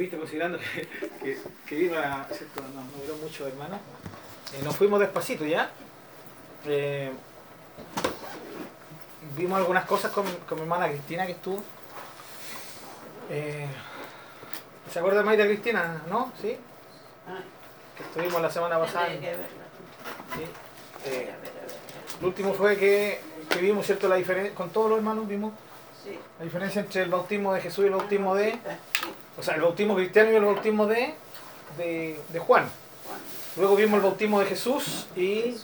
viste, considerando que, que, que ¿cierto? No, no duró mucho, hermano. Eh, nos fuimos despacito ya. Eh, vimos algunas cosas con, con mi hermana Cristina que estuvo. Eh, ¿Se acuerda más de Cristina? ¿No? ¿Sí? Ah, Que estuvimos la semana pasada. Sí. Eh, lo último fue que, que vimos, ¿cierto? La diferencia, con todos los hermanos vimos la diferencia entre el bautismo de Jesús y el bautismo de, o sea, el bautismo cristiano y el bautismo de, de, de Juan. Luego vimos el bautismo de Jesús y,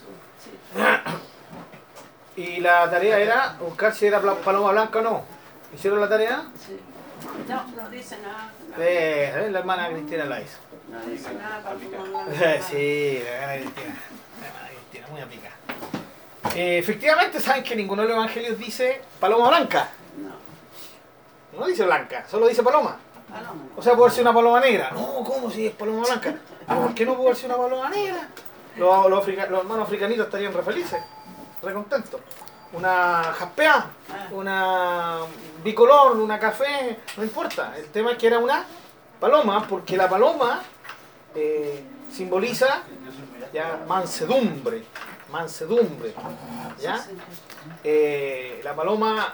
y la tarea era buscar si era paloma blanca o no. ¿Hicieron la tarea? Sí. No, no dice nada. No, Eh, eh, la hermana Cristina la hizo. no dice nada Eh, sí, la hermana Cristina. La hermana Cristina, muy apica. Eh, efectivamente, saben que ninguno de los evangelios dice paloma blanca. No, No dice blanca, solo dice paloma. O sea, puede ser una paloma negra. No, ¿cómo si es paloma blanca? ¿Pero ¿Por qué no puede ser una paloma negra? Los, los, africa- los hermanos africanitos estarían re felices, re contentos. Una jaspea, una bicolor, una café, no importa. El tema es que era una paloma, porque la paloma eh, simboliza ya mansedumbre, mansedumbre. ¿ya? Eh, la paloma,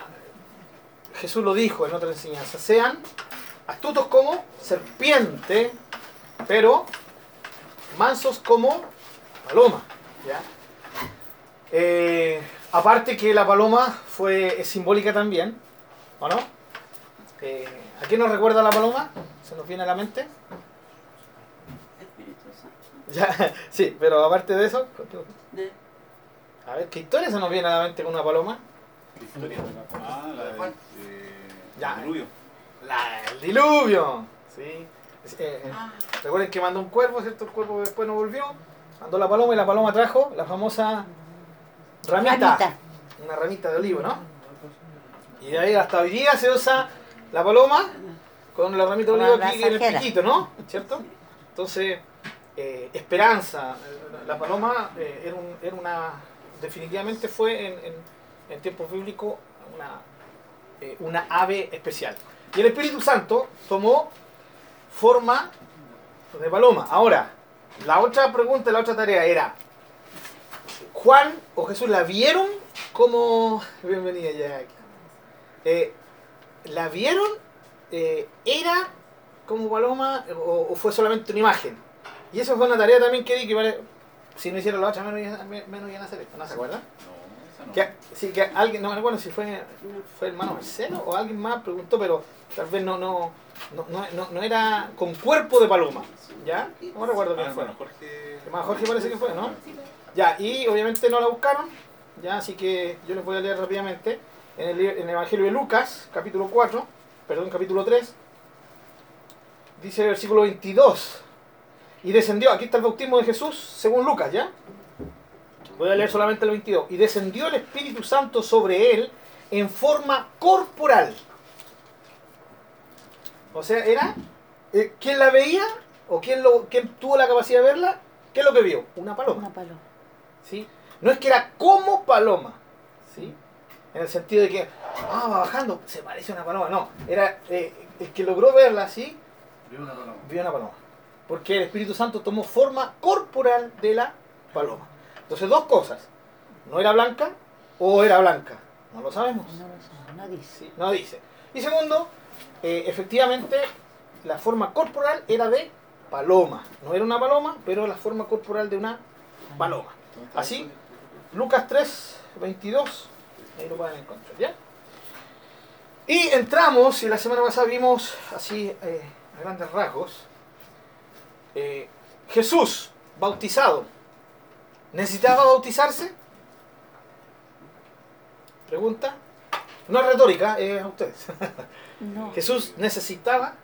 Jesús lo dijo en otra enseñanza, sean astutos como serpiente, pero mansos como paloma. ¿ya? Eh, aparte que la paloma fue es simbólica también, ¿o no? Eh, ¿A qué nos recuerda la paloma? ¿Se nos viene a la mente? Ya, sí, pero aparte de eso, a ver, ¿qué historia se nos viene a la mente con una paloma? Historia. Ah, la de. Juan. eh, Ya. Diluvio. La, el diluvio. ¿sí? Eh, eh, Ah, Recuerden que mandó un cuervo, ¿cierto? El cuervo después no volvió. Mandó la paloma y la paloma trajo la famosa ramita. Ramita. Una ramita de olivo, ¿no? Y de ahí hasta hoy día se usa la paloma con la ramita de olivo aquí en el piquito, ¿no? ¿Cierto? Entonces, eh, esperanza. La paloma eh, era, un- era una. Definitivamente fue en, en, en tiempos bíblicos una, eh, una ave especial. Y el Espíritu Santo tomó forma de paloma. Ahora, la otra pregunta, la otra tarea era, ¿Juan o Jesús la vieron como... Bienvenida Jack. Eh, ¿La vieron? Eh, ¿Era como paloma o, fue solamente una imagen? Y eso fue una tarea también que di que vale- si no hiciera la otra menos menos iban a hacer esto, ¿no se acuerdan? No. Que, sí, que alguien, no me acuerdo si fue, fue el hermano Marcelo o alguien más preguntó, pero tal vez no, no, no, no, no- era con cuerpo de paloma, ¿ya? No me recuerdo quién Ah, fue. bueno, Jorge. Hermano Jorge parece que fue, ¿no? Ya, y obviamente no la buscaron, ya, así que yo les voy a leer rápidamente. En el, en el Evangelio de Lucas, capítulo 4, perdón, capítulo 3, dice el versículo 22. Y descendió, aquí está el bautismo de Jesús, según Lucas, ¿ya? Voy a leer solamente el 22. Y descendió el Espíritu Santo sobre él en forma corporal. O sea, era, eh, ¿quién la veía? ¿O quién, lo, quién tuvo la capacidad de verla? ¿Qué es lo que vio? Una paloma. Una paloma. ¿sí? No es que era como paloma, ¿sí? En el sentido de que, ah, va bajando, se parece a una paloma. No, era eh, el que logró verla así, Vio una paloma. vio una paloma. Porque el Espíritu Santo tomó forma corporal de la paloma. Entonces, dos cosas. No era blanca o era blanca. No lo sabemos. No lo sé, no dice. Sí, no dice. Y segundo, eh, efectivamente, la forma corporal era de paloma. No era una paloma, pero la forma corporal de una paloma. Así, Lucas 3, 22. Ahí lo pueden encontrar, ¿ya? Y entramos, y la semana pasada vimos así, eh, a grandes rasgos, eh, Jesús bautizado. ¿Necesitaba bautizarse? Pregunta. No es retórica, es a ustedes. No. Jesús necesitaba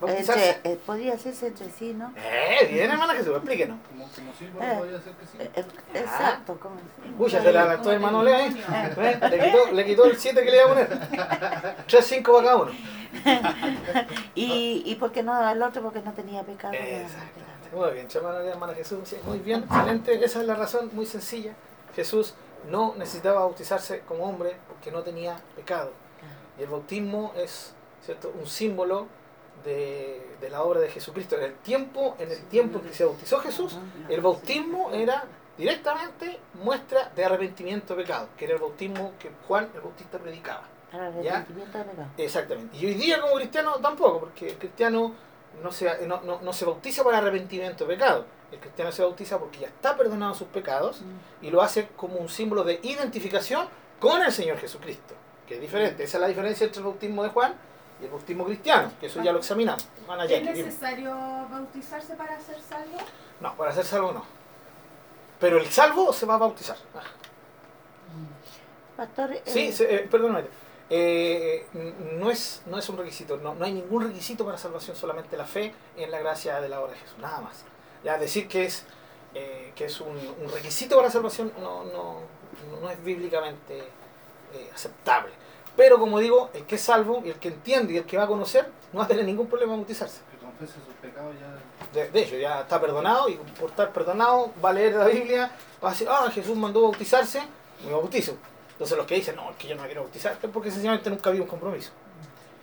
bautizarse. Entre, eh, podría hacerse entre sí, ¿no? Eh, bien, hermana Jesús, explíquenos. Como, como sí, Eh. podría ser que sí. Eh, eh, Exacto, ¿cómo Uy, ya se la adaptó el Manuel ahí. ¿Eh? Le, quitó, le quitó el 7 que le iba a poner. 3, 5 para cada uno. y, y por qué no al otro porque no tenía pecado. Exactamente. Muy bien, hermana, hermana Jesús. muy bien, excelente. Esa es la razón, muy sencilla. Jesús no necesitaba bautizarse como hombre porque no tenía pecado. Y el bautismo es ¿cierto? un símbolo de, de la obra de Jesucristo. En el tiempo, en el tiempo en que se bautizó Jesús, el bautismo era directamente muestra de arrepentimiento de pecado, que era el bautismo que Juan el Bautista predicaba. ¿Ya? arrepentimiento de pecado. Exactamente. Y hoy día como cristiano tampoco, porque el cristiano no se, no, no- no se bautiza para arrepentimiento de pecado. El cristiano se bautiza porque ya está perdonado sus pecados Mm. y lo hace como un símbolo de identificación con el Señor Jesucristo, que es diferente. Esa es la diferencia entre el bautismo de Juan y el bautismo cristiano, que eso ya lo examinamos. ¿Es necesario bautizarse para ser salvo? No, para ser salvo no. Pero el salvo se va a bautizar. Pastor, eh, Sí, se- eh, perdóname. Eh, no, es, no es un requisito, no, no hay ningún requisito para salvación, solamente la fe en la gracia de la obra de Jesús, nada más. Ya decir que es, eh, que es un, un requisito para salvación no, no, no es bíblicamente eh, aceptable. Pero como digo, el que es salvo y el que entiende y el que va a conocer no va a tener ningún problema en bautizarse. Que confiese sus pecados ya. De, de hecho, ya está perdonado y por estar perdonado va a leer la Biblia, va a decir, ah, Jesús mandó bautizarse, me bautizo. Entonces los que dicen, no, es que yo no me quiero bautizar, es porque sencillamente nunca había un compromiso.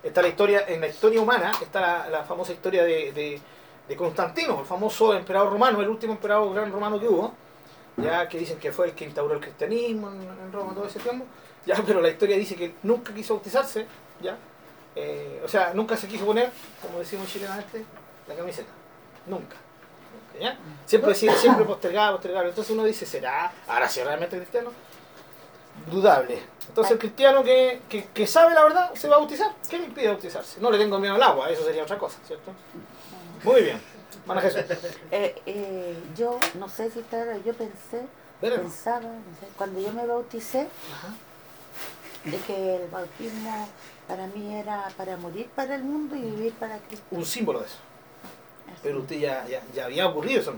Está la historia, en la historia humana, está la, la famosa historia de, de, de Constantino, el famoso emperador romano, el último emperador gran romano que hubo, ya que dicen que fue el que instauró el cristianismo en, en Roma todo ese tiempo, ya, pero la historia dice que nunca quiso bautizarse, ya, Eh, o sea, nunca se quiso poner, como decimos chilenamente, la camiseta, nunca. ¿ya? Siempre, siempre postergaba, postergaba. Entonces uno dice, ¿será ahora sí realmente cristiano? Dudable. Entonces el cristiano que, que, que sabe la verdad se va a bautizar. ¿Qué le impide bautizarse? No le tengo miedo al agua, eso sería otra cosa, ¿cierto? Muy bien. Mana Jesús. eh, eh, yo no sé si está, yo pensé, pensaba, no sé, cuando yo me bauticé, Ajá. de que el bautismo para mí era para morir para el mundo y vivir para Cristo. Un símbolo de eso. Así. Pero usted ya, ya, ya había ocurrido eso.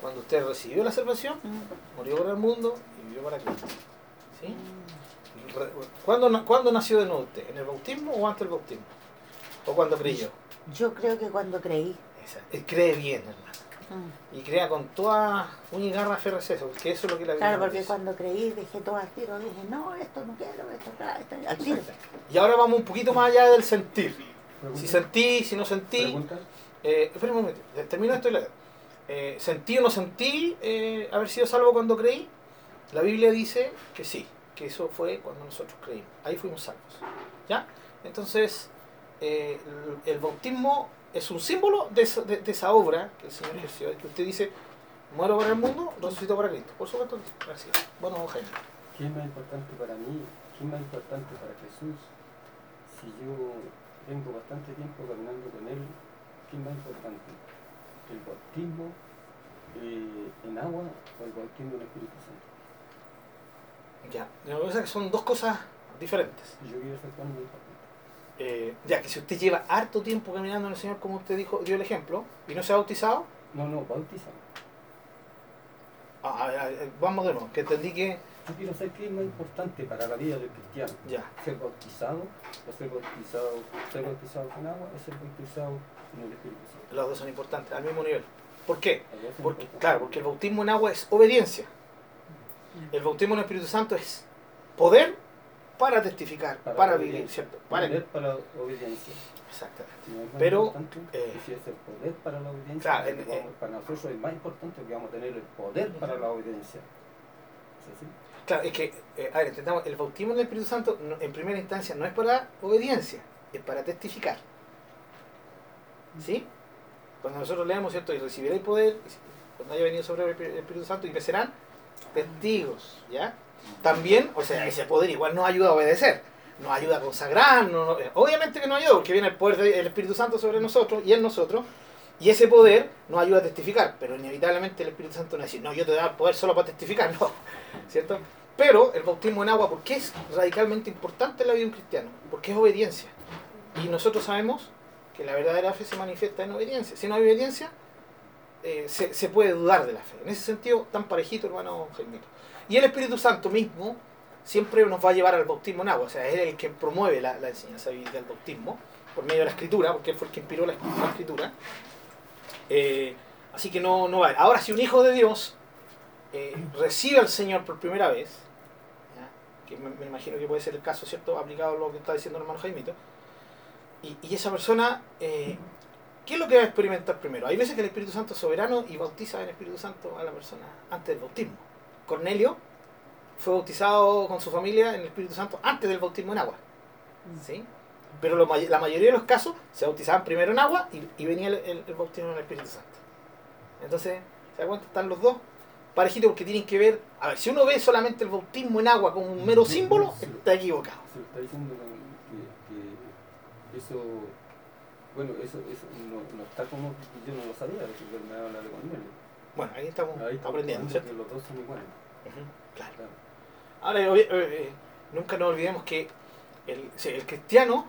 Cuando usted recibió la salvación, Mm, murió por el mundo y vivió para Cristo. ¿Cuándo, ¿Cuándo nació de nuevo usted? ¿En el bautismo o antes del bautismo? ¿O cuando creyó? Yo creo que cuando creí. Esa- él cree bien, hermano. mm. Y crea con toda uña y garra eso, porque eso es lo que la Biblia Claro, porque dice. cuando creí dejé todo al tiro, dije, no, esto no quiero, esto, acá, esto, al tiro. Y ahora vamos un poquito más allá del sentir. Pregunta. Si sentí, si no sentí. Eh, espera un momento, eh, termino esto y le eh, ¿Sentí o no sentí eh, haber sido salvo cuando creí? La Biblia dice que sí, que eso fue cuando nosotros creímos. Ahí fuimos salvos. ¿Ya? Entonces, eh, el, bautismo es un símbolo de esa, obra que el Señor ejerció, que usted dice, muero para el mundo, resucito para Cristo. Por supuesto, gracias. Bueno, Jaime. ¿Qué es más importante para mí? ¿Qué es más importante para Jesús? Si yo tengo bastante tiempo caminando con Él, ¿qué es más importante? ¿El bautismo eh, en agua o el bautismo en el Espíritu Santo? Ya, lo que pasa es que son dos cosas diferentes. Yo quiero. Eh, ya que si usted lleva harto tiempo caminando en el Señor, como usted dijo, dio el ejemplo, y no se ha bautizado, No, no, bautizado. ah, ah, ah, vamos de nuevo, que entendí que Yo quiero saber qué es más importante para la vida del cristiano. ya, ¿Ser bautizado o ser bautizado, ser bautizado con agua o ser bautizado en el Espíritu Santo? los dos son importantes, al mismo nivel. ¿Por qué? Las Porque, claro, porque el bautismo en agua es obediencia. El bautismo en el Espíritu Santo es poder para testificar, para, Para vivir. ¿cierto? Para Poder para obediencia. Exactamente. No es Pero, eh, si es el poder para la obediencia, claro, vamos- para nosotros es más importante que vamos a tener el poder para la obediencia. ¿Es así? Claro, es que, eh, a ver, entendamos, el bautismo en el Espíritu Santo no- en primera instancia no es para obediencia, es para testificar. ¿Sí? Cuando nosotros leemos, ¿cierto? Y recibiréis poder, y cuando haya venido sobre el el Espíritu Santo, y me serán testigos, ¿ya? También, o sea, ese poder igual nos ayuda a obedecer, nos ayuda a consagrar, no- no- obviamente que nos ayuda, porque viene el poder del Espíritu Santo sobre nosotros y en nosotros, y ese poder nos ayuda a testificar, pero inevitablemente el Espíritu Santo no dice, no, yo te doy poder solo para testificar, no, ¿cierto? Pero el bautismo en agua, ¿por qué es radicalmente importante en la vida de un cristiano? Porque es obediencia. Y nosotros sabemos que la verdadera fe se manifiesta en obediencia. Si no hay obediencia, eh, se, puede dudar de la fe. En ese sentido, tan parejito, hermano Jaimito. Y el Espíritu Santo mismo siempre nos va a llevar al bautismo en agua. O sea, es el que promueve la, enseñanza bíblica del bautismo por medio de la escritura, porque él fue el que inspiró la, escritura. Eh, así que no, no va. Ahora, si un hijo de Dios eh, recibe al Señor por primera vez, que me, imagino que puede ser el caso, ¿cierto? Aplicado a lo que está diciendo el hermano Jaimito, Y, esa persona, ¿qué es lo que va a experimentar primero? Hay veces que el Espíritu Santo es soberano y bautiza en el Espíritu Santo a la persona antes del bautismo. Cornelio fue bautizado con su familia en el Espíritu Santo antes del bautismo en agua. ¿sí? Pero lo la mayoría de los casos se bautizaban primero en agua y, y venía el, el- el bautismo en el Espíritu Santo. Entonces, ¿se da cuenta? Están los dos parejitos porque tienen que ver. A ver, si uno ve solamente el bautismo en agua como un mero símbolo, Sí. está equivocado. Se está diciendo que, que eso, bueno, eso, eso no, no está como, yo no lo sabía, porque me habla de Cornelio. Bueno, ahí estamos Ahí está aprendiendo, que los dos son iguales. Ujú, claro. Claro. Ahora, eh, eh, nunca nos olvidemos que el, el cristiano,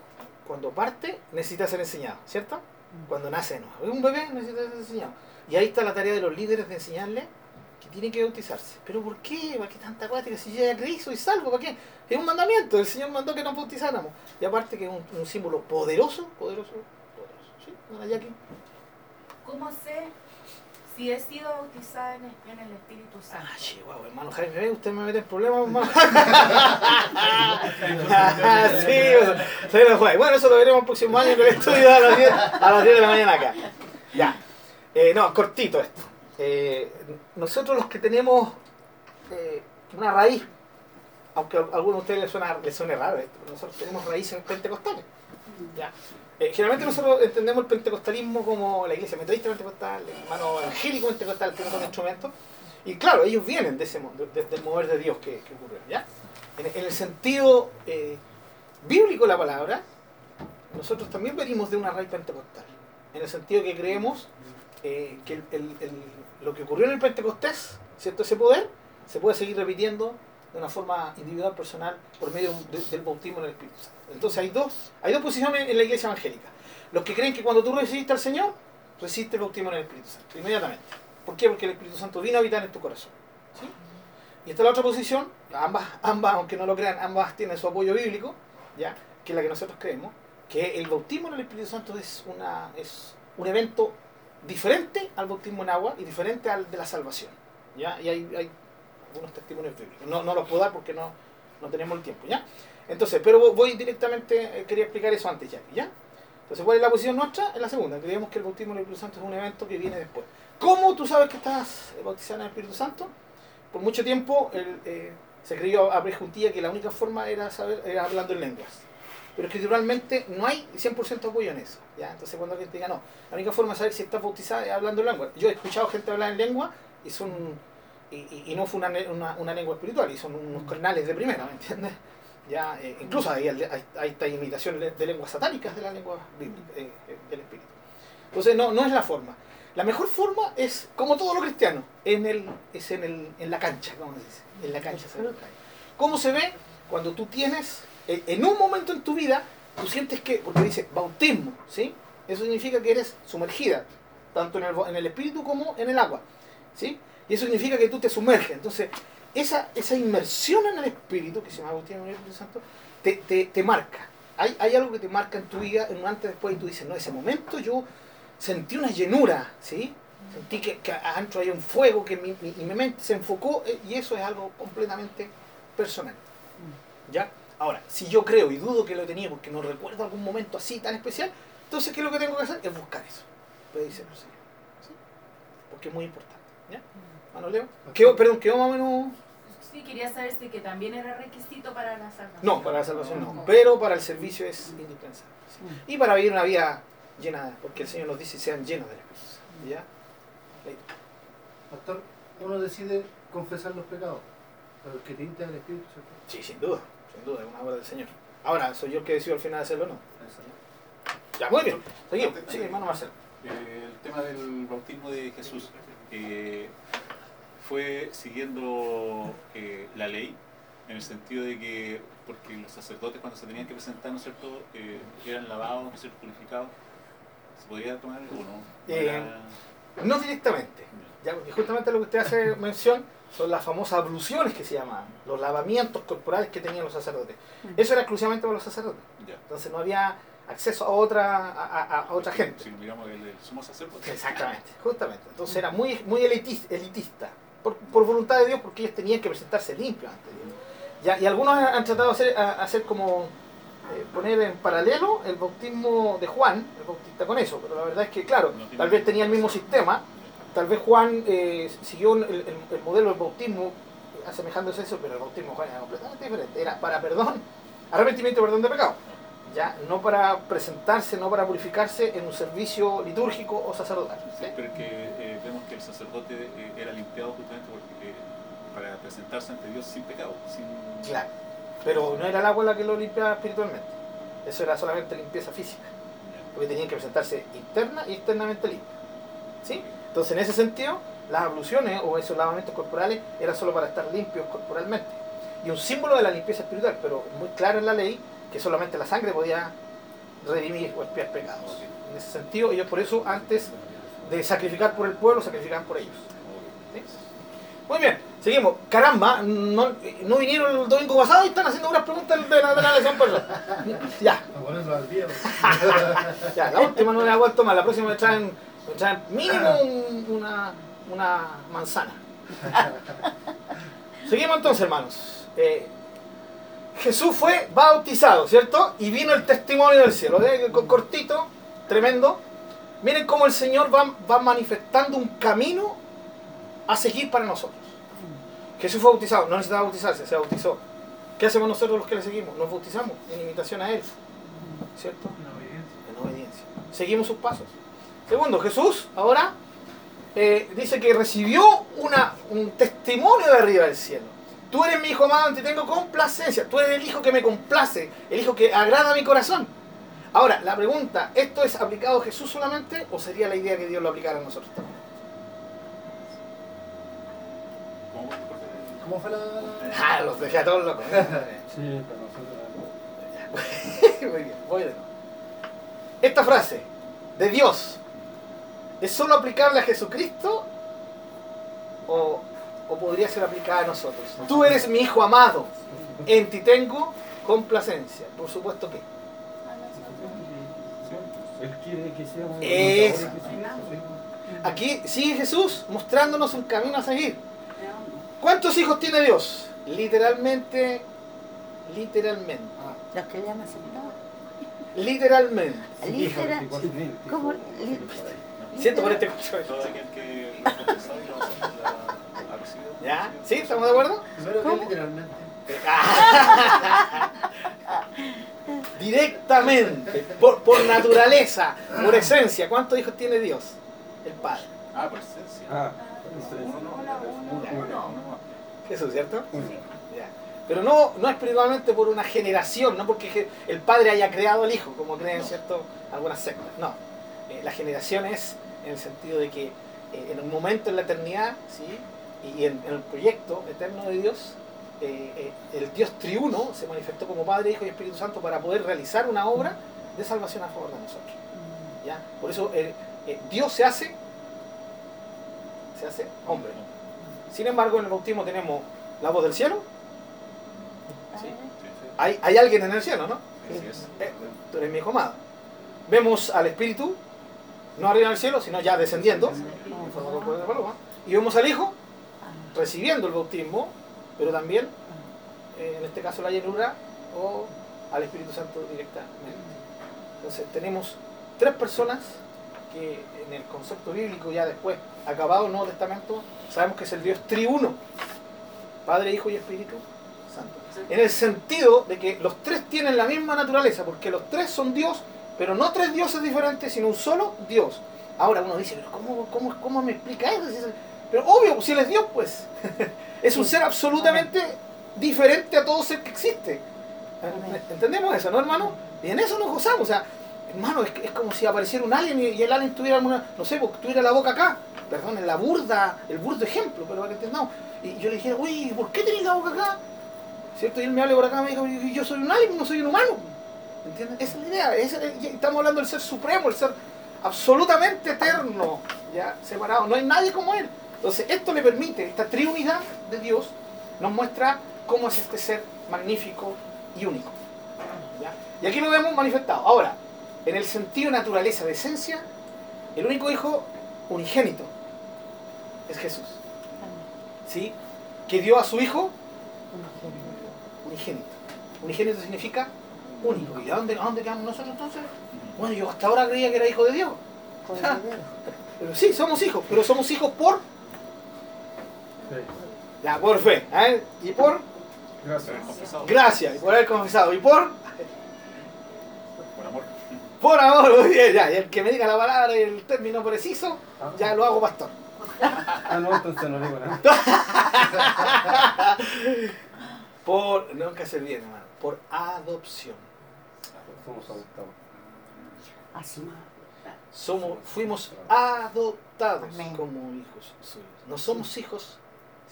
cuando parte, necesita ser enseñado, ¿cierto? Cuando nace, no. Un bebé, necesita ser enseñado. Y ahí está la tarea de los líderes de enseñarle que tiene que bautizarse. ¿Pero por qué? ¿Para qué tanta cuática? Si ya creí, soy salvo, ¿para qué? Es un mandamiento, el Señor mandó que nos bautizáramos. Y aparte que es un, un símbolo poderoso, poderoso. ¿Sí? Dona Jackie. ¿Cómo sé si he sido bautizada en el, en el Espíritu Santo? Ah, chihuahua, hermano Jaime, ¿ve? usted me mete en problemas, hermano. sí, se me fue. Bueno, eso lo veremos el próximo año en el estudio a las 10, a las 10 de la mañana acá. Ya. Eh, no, cortito esto. Eh, nosotros los que tenemos eh, una raíz, aunque a algunos de ustedes les, suena, les suene raro esto, pero nosotros tenemos raíces pentecostales. Ya. Eh, generalmente nosotros entendemos el pentecostalismo como la iglesia metodista pentecostal, el hermano evangélico pentecostal que no toca instrumentos. Y claro, ellos vienen de ese de- de- del mover de Dios que, que ocurrió. ¿ya? En, en el sentido eh, bíblico la palabra, nosotros también venimos de una raíz pentecostal. En el sentido que creemos eh, que el- el- lo que ocurrió en el Pentecostés, ¿cierto? ese poder, se puede seguir repitiendo de una forma individual, personal, por medio de- del bautismo en el Espíritu Santo. Entonces hay dos, hay dos posiciones en la iglesia evangélica. Los que creen que cuando tú recibiste al Señor, recibiste el bautismo en el Espíritu Santo, inmediatamente. ¿Por qué? Porque el Espíritu Santo vino a habitar en tu corazón. ¿sí? Y esta es la otra posición, ambas, ambas, aunque no lo crean, ambas tienen su apoyo bíblico, ¿ya? que es la que nosotros creemos, que el bautismo en el Espíritu Santo es, una, es un evento diferente al bautismo en agua y diferente al de la salvación. ¿ya? Y hay, hay algunos testimonios bíblicos. No, no los puedo dar porque no, no tenemos el tiempo. ¿ya? Entonces, pero vo- voy directamente, eh, quería explicar eso antes ya. ¿ya? Entonces, ¿cuál es la posición nuestra? Es la segunda. Creemos que el bautismo en el Espíritu Santo es un evento que viene después. ¿Cómo tú sabes que estás bautizado en el Espíritu Santo? Por mucho tiempo eh, se creyó a prejuntía que la única forma era saber era hablando en lenguas. Pero escrituralmente no hay 100% apoyo en eso. ¿ya? Entonces cuando alguien diga, no, la única forma de saber si estás bautizado es hablando en lengua. Yo he escuchado gente hablar en lengua y son y, y- y no fue una, una, una lengua espiritual, y son unos carnales de primera, ¿me entiendes? Ya, eh, incluso hay, hay, hay esta imitación de lenguas satánicas de la lengua bíblica, eh, eh, del espíritu. Entonces no, no es la forma. La mejor forma es, como todo lo cristiano, en el, es en, el, en la cancha, como se dice. En la cancha. ¿Cómo se ve? Cuando tú tienes, eh, en un momento en tu vida, tú sientes que, porque dice bautismo, ¿sí? Eso significa que eres sumergida, tanto en el, en el espíritu como en el agua, ¿sí? Y eso significa que tú te sumerges. Entonces, esa, esa inmersión en el espíritu, que se llama bautismo en el Espíritu Santo, te, te, te marca. Hay, hay algo que te marca en tu vida, en un antes después, y tú dices, no, ese momento yo sentí una llenura, ¿sí? Sentí que, que adentro hay un fuego, que mi, mi, mente se enfocó, eh, y eso es algo completamente personal. ¿Ya? Ahora, si yo creo y dudo que lo tenía porque no recuerdo algún momento así tan especial, entonces, ¿qué es lo que tengo que hacer? Es buscar eso. Pedírselo al Señor. ¿sí? Porque es muy importante. ¿Ya? Mano Leo. ¿Quedó, perdón, quedó más o menos. Sí, quería saber si que también era requisito para la salvación. No, para la salvación no. Pero para el servicio es indispensable. ¿sí? Y para vivir una vida llena, porque el Señor nos dice sean llenos del Espíritu Santo. ¿Ya? Pastor, uno decide confesar los pecados, pero el que te insta el Espíritu, ¿cierto? Sí, sin duda. Sin duda, es una obra del Señor. Ahora, soy yo el que decido al final hacerlo o no. Ya, muy bien. Seguimos. Sí, hermano Marcelo. Eh, el tema del bautismo de Jesús eh, fue siguiendo eh, la ley, en el sentido de que, porque los sacerdotes cuando se tenían que presentar, ¿no es cierto?, eh, eran lavados, ¿no es cierto?, purificados. ¿Se podía tomar o no? ¿No Eh, era- No directamente. Ya, justamente lo que usted hace mención son las famosas abluciones que se llamaban, los lavamientos corporales que tenían los sacerdotes. Eso era exclusivamente para los sacerdotes. Entonces no había acceso a otra, a, a- otra gente. Si digamos el, el sumo sacerdote. Exactamente, justamente. Entonces era muy, muy elitis- elitista, por, por voluntad de Dios, porque ellos tenían que presentarse limpios ante Dios. Ya, y algunos han tratado de hacer, a- hacer como eh, poner en paralelo el bautismo de Juan, el bautista, con eso, pero la verdad es que, claro, tal vez tenía el mismo sistema, tal vez Juan eh, siguió el, el- el modelo del bautismo asemejándose a eso, pero el bautismo de Juan era completamente diferente, era para perdón, arrepentimiento y perdón de pecado, ya, no para presentarse, no para purificarse en un servicio litúrgico o sacerdotal. ¿sí? Sí, pero es que eh, vemos que el sacerdote eh, era limpiado justamente porque, eh, para presentarse ante Dios sin pecado, sin... Claro, pero no era el agua la que lo limpiaba espiritualmente, eso era solamente limpieza física. porque tenían que presentarse interna y externamente limpios. ¿Sí? Entonces, en ese sentido, las abluciones o esos lavamientos corporales eran solo para estar limpios corporalmente. Y un símbolo de la limpieza espiritual, pero muy claro en la ley que solamente la sangre podía redimir o expiar pecados. En ese sentido, ellos por eso, antes de sacrificar por el pueblo, sacrificaban por ellos. ¿Sí? Muy bien, seguimos. Caramba, no, no vinieron el domingo pasado y están haciendo unas preguntas de la, de la lección, perdón. Ya, A ponerlo al día. ya, la última no la vuelto más, la próxima me traen, me traen mínimo un- una, una manzana. Seguimos entonces, hermanos. Eh, Jesús fue bautizado, ¿cierto? Y vino el testimonio del cielo. ¿eh? Co- Cortito, tremendo. Miren cómo el Señor va, va manifestando un camino a seguir para nosotros. Jesús fue bautizado, no necesitaba bautizarse, se bautizó. ¿Qué hacemos nosotros los que le seguimos? Nos bautizamos en imitación a Él, ¿cierto? en obediencia. Seguimos sus pasos. Segundo, Jesús ahora eh, dice que recibió una, un testimonio de arriba del cielo. Tú eres mi hijo amado, te tengo complacencia. Tú eres el hijo que me complace, el hijo que agrada a mi corazón. Ahora, la pregunta, ¿esto es aplicado a Jesús solamente o sería la idea que Dios lo aplicara a nosotros también? ¿Cómo? ¿Cómo fue la.? Ah, los dejé a todos locos. Sí, para nosotros. Muy bien, voy de nuevo. Esta frase de Dios, ¿es solo aplicable a Jesucristo o, o podría ser aplicada a nosotros? Tú eres mi hijo amado, en ti tengo complacencia. Por supuesto que. Él quiere que seamos Eso. Aquí sigue Jesús mostrándonos un camino a seguir. ¿Cuántos hijos tiene Dios? Literalmente, literalmente, Los que le han aceptado. literalmente. Literal. ¿Cómo? Li- Siento por literal. este Todo aquel que ¿Ya? ¿Sí? ¿Estamos de acuerdo? Literalmente. Directamente, por, por naturaleza, por esencia. ¿Cuántos hijos tiene Dios? El Padre. Ah, por esencia. Ah. Jesús, ¿cierto? Ya. Pero no, no espiritualmente por una generación, no porque el Padre haya creado al Hijo, como creen ¿cierto? algunas sectas. No. Eh, la generación es en el sentido de que eh, en un momento en la eternidad, ¿sí? Y en, en el proyecto eterno de Dios, eh, eh, el Dios triuno se manifestó como Padre, Hijo y Espíritu Santo para poder realizar una obra de salvación a favor de nosotros. ¿ya? Por eso eh, eh, Dios se hace, se hace hombre. Sin embargo, en el bautismo tenemos la voz del cielo. Sí. Hay, hay alguien en el cielo, ¿no? Así es. Eh, tú eres mi hijo amado. Vemos al Espíritu, no arriba en el cielo, sino ya descendiendo, en forma de cuerpo de paloma. Y vemos al Hijo recibiendo el bautismo, pero también, eh, en este caso, la llenura o al Espíritu Santo directamente. Entonces, tenemos tres personas que en el concepto bíblico, ya después, acabado el Nuevo Testamento, sabemos que es el Dios triuno: Padre, Hijo y Espíritu Santo. En el sentido de que los tres tienen la misma naturaleza, porque los tres son Dios, pero no tres dioses diferentes, sino un solo Dios. Ahora uno dice, pero ¿cómo, cómo, cómo me explica eso? Es Pero obvio, si Él es Dios, pues. es un ser absolutamente diferente a todo ser que existe. ¿Entendemos eso, no, hermano? Y en eso nos gozamos. O sea, hermano, es, es como si apareciera un alien y, y el alien tuviera alguna, no sé, porque tuviera la boca acá. Perdón, en la burda, el burdo ejemplo, pero para que entendamos. Y yo le dije, uy, ¿por qué tenés la boca acá? ¿Cierto? Y él me habla por acá y me dijo, yo soy un alien, no soy un humano. ¿Entiendes? Esa es la idea. esa es- estamos hablando del ser supremo, el ser absolutamente eterno, ya separado. No hay nadie como él. Entonces, esto le permite, esta triunidad de Dios nos muestra cómo es este ser magnífico y único. ¿ya? Y aquí lo vemos manifestado. Ahora, en el sentido de naturaleza, de esencia, el único hijo unigénito es Jesús. ¿Sí? Que dio a su hijo unigénito. Unigénito significa único. ¿Y a dónde, a dónde quedamos nosotros entonces? Bueno, yo hasta ahora creía que era hijo de Dios. Pero sí, somos hijos, pero somos hijos por, Sí. ya, por fe, ¿eh? y por Gracias. confesado gracia, y por haber confesado, y por, por amor. por amor, muy bien, ya. Y el que me diga la palabra y el término preciso, Ah, ya lo hago pastor. ah, no, entonces no digo nada. Por, nunca se olviden, hermano, por adopción. Somos adoptados. Así. Somos, fuimos adoptados Amén. como hijos suyos. No somos hijos,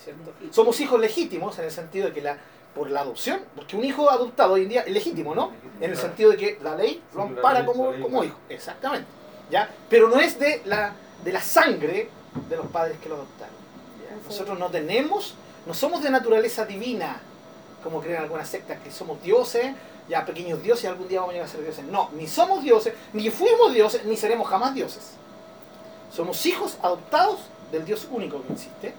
¿cierto? Somos hijos legítimos en el sentido de que la, por la adopción, porque un hijo adoptado hoy en día es legítimo, ¿no? En el sentido de que la ley lo ampara como, como hijo, exactamente. ¿ya? Pero no es de la, de la sangre de los padres que lo adoptaron. ¿ya? Nosotros no tenemos, no somos de naturaleza divina, como creen algunas sectas, que somos dioses, ya pequeños dioses y algún día vamos a llegar a ser dioses. No, ni somos dioses, ni fuimos dioses, ni seremos jamás dioses. Somos hijos adoptados del Dios único que existe,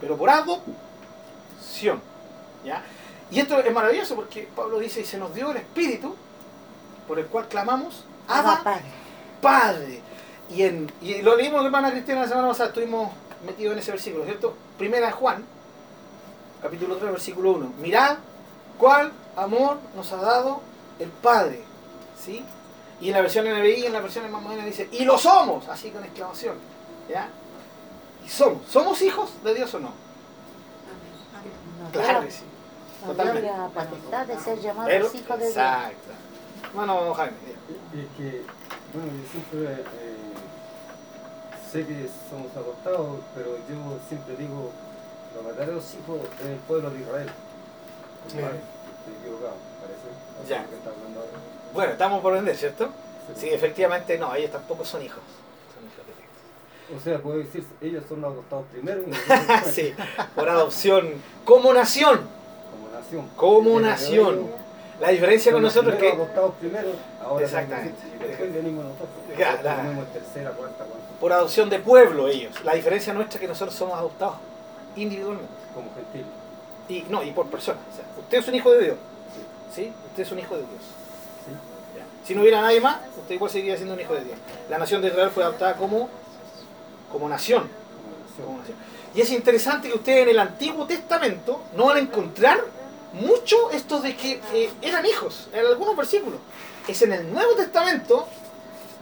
pero por adopción. ¿ya? Y esto es maravilloso porque Pablo dice, y se nos dio el Espíritu, por el cual clamamos, Abba, Padre. Padre. Y, en, y lo leímos, hermana Cristiana, la semana pasada, estuvimos metidos en ese versículo, ¿cierto? Primera de Juan, capítulo 3, versículo 1. Mirad cuál amor nos ha dado el Padre. ¿Sí? Y en la versión NBI, en la versión más moderna dice, y lo somos, así con exclamación. ¿Ya? Somos. ¿Somos hijos de Dios o no? Claro que sí. totalmente. la potestad de ser llamados Pero, hijos de Dios. exacto. Hermano Jaime, es que, bueno, yo siempre eh, sé que somos adoptados, pero yo siempre digo, los verdaderos hijos es el pueblo de Israel. Sí. Estoy equivocado, parece. Ya. que está hablando ahora. Bueno, estamos por vender, ¿cierto? Sí. Sí, efectivamente no, ellos tampoco son hijos. O sea, puedo decir, ellos son adoptados primero y nosotros después, sí, por adopción como nación. como nación. Como nación. La diferencia con nosotros es que adoptados primero, ahora Exactamente. somos- y después venimos nosotros. Ya, Nosotros la- tenemos tercera, cuarta, cuarta, por adopción de pueblo ellos. La diferencia nuestra es que nosotros somos adoptados individualmente. como gentil. Y no, y por persona. O sea, usted es un hijo de Dios. ¿Sí? Usted es un hijo de Dios. Sí. Si no hubiera nadie más, usted igual seguiría siendo un hijo de Dios. La nación de Israel fue adoptada como, como nación. Y es interesante que ustedes en el Antiguo Testamento no van a encontrar mucho esto de que eh, eran hijos, en algunos versículos. Es en el Nuevo Testamento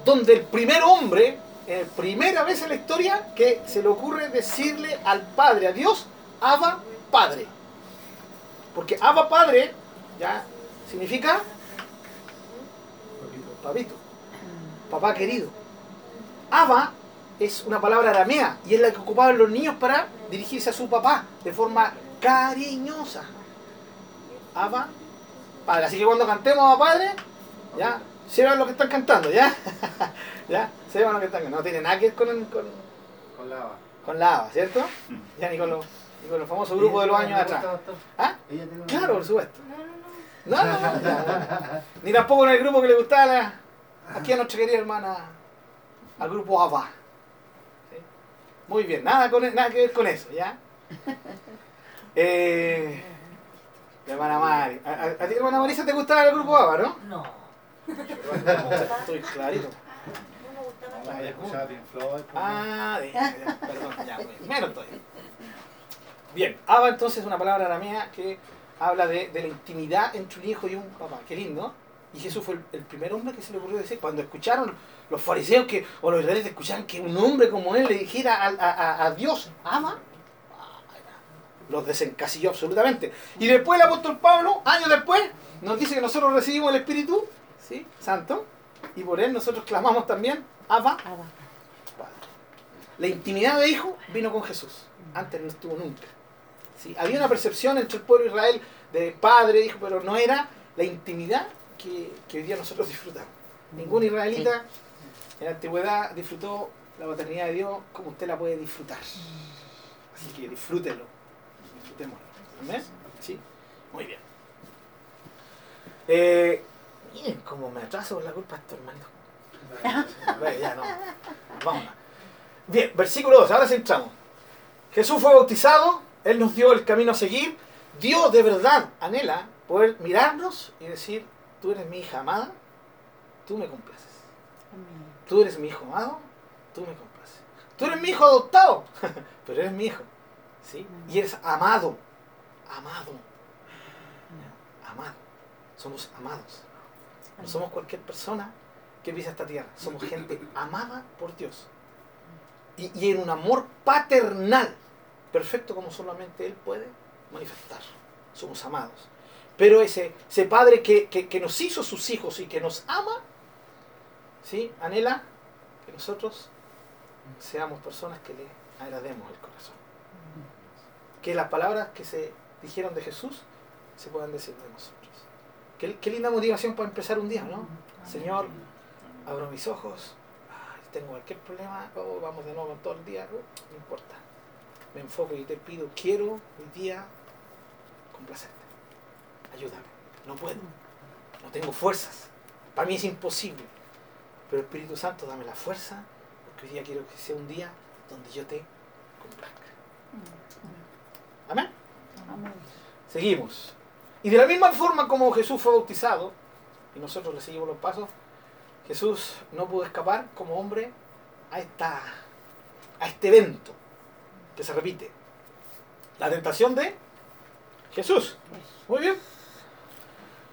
donde el primer hombre, eh, primera vez en la historia, que se le ocurre decirle al Padre, a Dios, Abba Padre. Porque Abba Padre, ya, significa papito, papá querido. Abba es una palabra aramea y es la que ocupaban los niños para dirigirse a su papá de forma cariñosa. Abba, padre. Así que cuando cantemos a padre, ya, sepan lo que están cantando, ¿ya? ¿Ya? Sepan lo que están cantando. No tiene nada que ver con, con, Con lava. con la ABA, ¿cierto? Ya ni con los, ni con los famosos grupos de los años atrás. ¿Ah? Claro, por supuesto. No, no, no. No, no, no, no. Ni tampoco en el grupo que le gustaba la- aquí a nuestra querida hermana, al grupo ABBA. Muy bien, nada, con, nada que ver con eso, ¿ya? Eh, la hermana Mari. ¿A, a- a ti, hermana Marisa, te gustaba el grupo ABBA, no? No. Estoy clarito. No me gustaba Ah, Floyd, pues, Ah, de- perdón, ya, pues, menos todavía. Bien, Abba entonces es una palabra aramea que habla de, de la intimidad entre un hijo y un papá. Qué lindo. Y Jesús fue el, el primer hombre que se le ocurrió decir, cuando escucharon los fariseos que, o los israelitas escucharon que un hombre como él le dijera a, a- a- Dios, ama, los desencasilló absolutamente. Y después el apóstol Pablo, años después, nos dice que nosotros recibimos el Espíritu ¿sí? Santo y por él nosotros clamamos también, Abba, Abba. Padre. La intimidad de hijo vino con Jesús. Antes no estuvo nunca. ¿Sí? Había una percepción entre el pueblo de Israel de padre, hijo, pero no era la intimidad que, que hoy día nosotros disfrutamos. Ningún israelita en la antigüedad disfrutó la paternidad de Dios como usted la puede disfrutar. Así que disfrútelo. Disfrutémoslo. ¿Amén? Sí. Muy bien. Eh, miren cómo me atraso por la culpa de esto, hermanito. Bueno, ya no. Vamos. Bien, versículo 2, ahora sí entramos. Jesús fue bautizado, Él nos dio el camino a seguir. Dios de verdad anhela poder mirarnos y decir, tú eres mi hija amada, tú me complaces. Amén. Tú eres mi hijo amado, tú me complaces. Tú eres mi hijo adoptado, pero eres mi hijo. ¿sí? Y eres amado, amado, amado. Somos amados. No somos cualquier persona que pisa esta tierra. Somos gente amada por Dios. Y, y en un amor paternal, perfecto como solamente Él puede manifestar. Somos amados. Pero ese, ese Padre que, que- que nos hizo sus hijos y que nos ama, ¿sí? anhela que nosotros seamos personas que le agrademos el corazón. Que las palabras que se dijeron de Jesús se puedan decir de nosotros. Qué, qué linda motivación para empezar un día, ¿no? Señor, abro mis ojos, ay, tengo cualquier problema, oh, vamos de nuevo todo el día, oh, no importa. Me enfoco y te pido, quiero hoy día complacerte. Ayúdame. No puedo. No tengo fuerzas. Para mí es imposible. Pero Espíritu Santo, dame la fuerza, porque hoy día quiero que sea un día donde yo te complazca. Amén. Amén. Seguimos. Y de la misma forma como Jesús fue bautizado, y nosotros le seguimos los pasos, Jesús no pudo escapar como hombre a, esta, a este evento que se repite. La tentación de Jesús. Muy bien.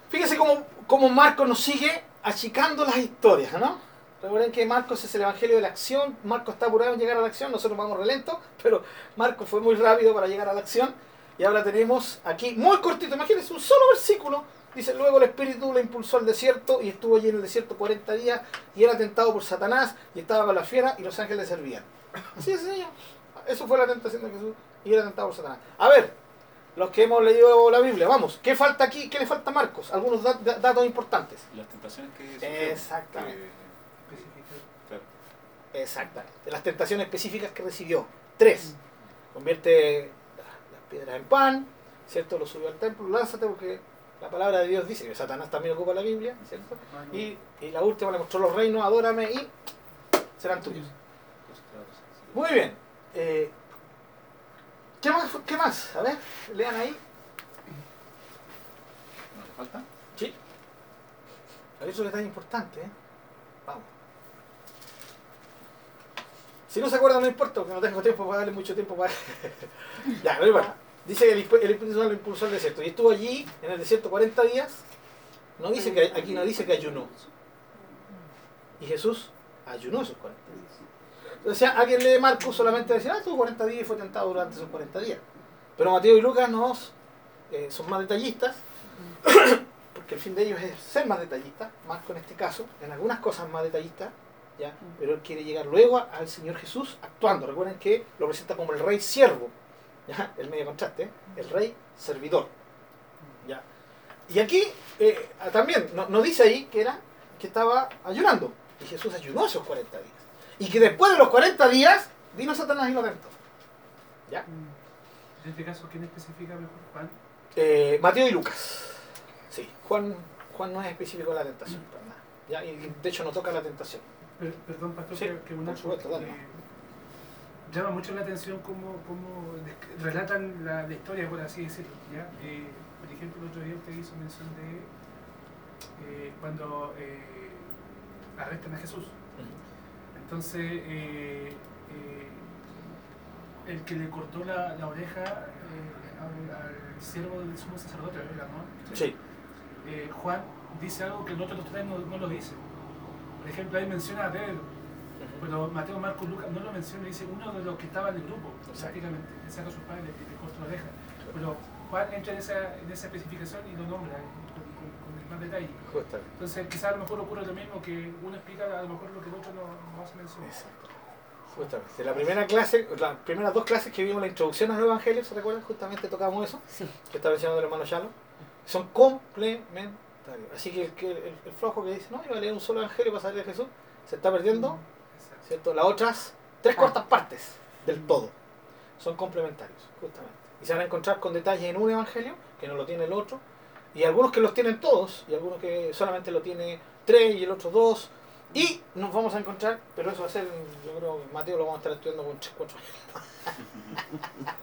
Fíjese cómo, cómo Marcos nos sigue achicando las historias, ¿no? Recuerden que Marcos es el evangelio de la acción. Marcos está apurado en llegar a la acción. Nosotros vamos relento, pero Marcos fue muy rápido para llegar a la acción. Y ahora tenemos aquí, muy cortito, imagínense, un solo versículo. Dice, luego el Espíritu le impulsó al desierto y estuvo allí en el desierto 40 días y era tentado por Satanás y estaba con la fiera y los ángeles le servían. Así es, señor. Eso fue la tentación de Jesús y era tentado por Satanás. A ver, los que hemos leído la Biblia, vamos, ¿qué falta aquí? ¿Qué le falta a Marcos? Algunos da- da- datos importantes. Las tentaciones que Exactamente. que-. Exactamente. Las tentaciones específicas que recibió. Tres. Convierte las piedras en pan, ¿cierto? Lo subió al templo, lánzate porque la palabra de Dios dice que Satanás también ocupa la Biblia, ¿cierto? Y, y la última le mostró los reinos, adórame y serán tuyos. Muy bien. Eh, ¿qué, más, ¿Qué más? A ver, lean ahí. ¿No le falta? Sí. Hay otro detalle importante, ¿eh? Vamos. Si no se acuerdan, no importa, porque no tengo tiempo para darle mucho tiempo para. ya, no importa. Dice que el, el Santo lo impulsó al desierto. Y estuvo allí, en el desierto, 40 días. No dice que, aquí no dice que ayunó. Y Jesús ayunó esos 40 días. O sea, alguien lee Marcos solamente decir, ah, tuvo 40 días y fue tentado durante esos 40 días. Pero Mateo y Lucas nos, eh, son más detallistas porque el fin de ellos es ser más detallistas, Marco en este caso, en algunas cosas más detallistas, ¿ya? pero él quiere llegar luego al Señor Jesús actuando. Recuerden que lo presenta como el rey siervo, ¿ya? el medio contraste, ¿eh? el rey servidor. ¿ya? Y aquí eh, también no, no dice ahí que era que estaba ayunando, y Jesús ayunó esos 40 días. Y que después de los 40 días vino Satanás y lo tentó. ¿ya? En este caso, ¿quién especifica mejor? Juan. Eh, Mateo y Lucas. Sí, Juan, Juan no es específico de la tentación, para nada. ¿ya? Y de hecho no toca la tentación. Per- perdón, pastor, Sí, que, una supuesto, eh, llama mucho la atención cómo, cómo relatan la, la historia, por así decirlo. ¿ya? Eh, por ejemplo, el otro día usted hizo mención de eh, cuando eh, arrestan a Jesús. Entonces, el que le cortó la, la oreja al, al siervo del sumo sacerdote, ¿verdad? ¿no? Sí, Juan dice algo que el otro no, no lo dice. Por ejemplo, ahí menciona a Pedro, pero Mateo, Marcos, Lucas no lo menciona, dice uno de los que estaba en el grupo, prácticamente, le saca a sus padres y le corta la oreja. Pero Juan entra en esa, en esa especificación y lo nombra con, con, con más detalle. justamente. Entonces, quizás a lo mejor ocurre lo mismo que uno explica a lo mejor lo que el otro no, no hace mención. Exacto. Justamente. La primera clase, las primeras dos clases que vimos la introducción al Evangelio, ¿se recuerdan? Justamente tocamos eso, Sí. que está mencionando el hermano Chalo. Son complementarios. Así que el, que- el, el flojo que dice, no, iba a leer un solo Evangelio para salir de Jesús, se está perdiendo, Exacto. ¿cierto? Las otras tres Ah. cuartas partes del todo son complementarios, justamente. Y se van a encontrar con detalles en un Evangelio que no lo tiene el otro, y algunos que los tienen todos, y algunos que solamente lo tiene tres y el otro dos. Y nos vamos a encontrar, pero eso va a ser, yo creo que Mateo lo vamos a estar estudiando con 3, 4 años.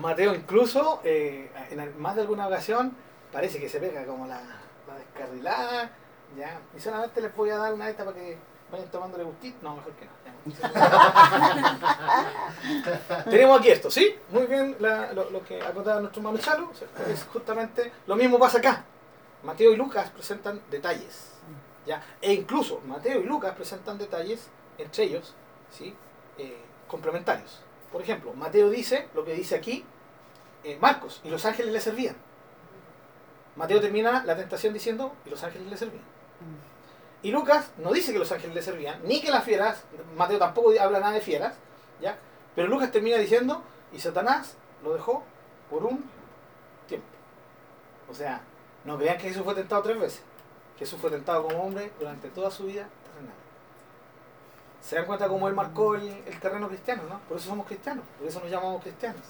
Mateo incluso, eh, en más de alguna ocasión, parece que se pega como la, la descarrilada, ya. Y solamente les voy a dar una de estas para que vayan tomándole gustito. No, mejor que no. Tenemos aquí esto, ¿sí? Muy bien la- lo, lo que acotaba nuestro hermano. Es justamente lo mismo pasa acá. Mateo y Lucas presentan detalles. ¿ya? E incluso Mateo y Lucas presentan detalles entre ellos, ¿sí? Eh, complementarios. Por ejemplo, Mateo dice lo que dice aquí eh, Marcos, y los ángeles le servían. Mateo termina la tentación diciendo, y los ángeles le servían. Y Lucas no dice que los ángeles le servían, ni que las fieras, Mateo tampoco habla nada de fieras, ¿ya? Pero Lucas termina diciendo, y Satanás lo dejó por un tiempo. O sea, no crean que Jesús fue tentado tres veces. Jesús fue tentado como hombre durante toda su vida terrenal. Se dan cuenta cómo él marcó el, el terreno cristiano, ¿no? Por eso somos cristianos, por eso nos llamamos cristianos.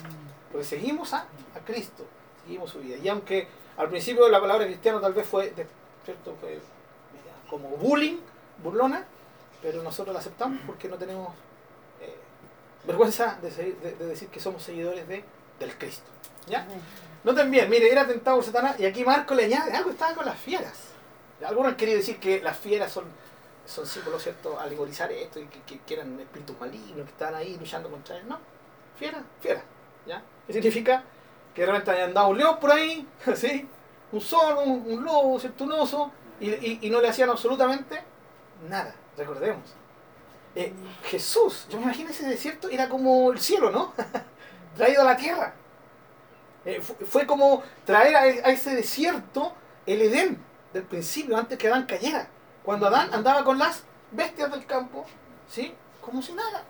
Porque seguimos a, a Cristo, seguimos su vida. Y aunque al principio la palabra cristiano tal vez fue, ¿cierto? fue como bullying, burlona, pero nosotros la aceptamos porque no tenemos eh, vergüenza de, seguir- de- de decir que somos seguidores de, del Cristo. ¿Ya? Noten bien, mire, era tentado por Satanás y aquí Marco le añade algo, estaba con las fieras. Algunos han querido decir que las fieras son, son símbolos, ¿cierto? Alegorizar esto y que, que- que eran espíritus malignos que estaban ahí luchando contra él. No, fiera, fiera. ¿Ya? ¿Qué significa? Que de repente hayan andado un león por ahí, ¿sí? un zorro, un, lobo, ¿cierto? un oso, y, y- y no le hacían absolutamente nada. Recordemos. Eh, Jesús, yo me imagino ese desierto, era como el cielo, ¿no? Traído a la tierra. Eh, fu- fue como traer a, a ese desierto el Edén del principio, antes que Adán cayera. Cuando Adán andaba con las bestias del campo, ¿sí? Como si nada,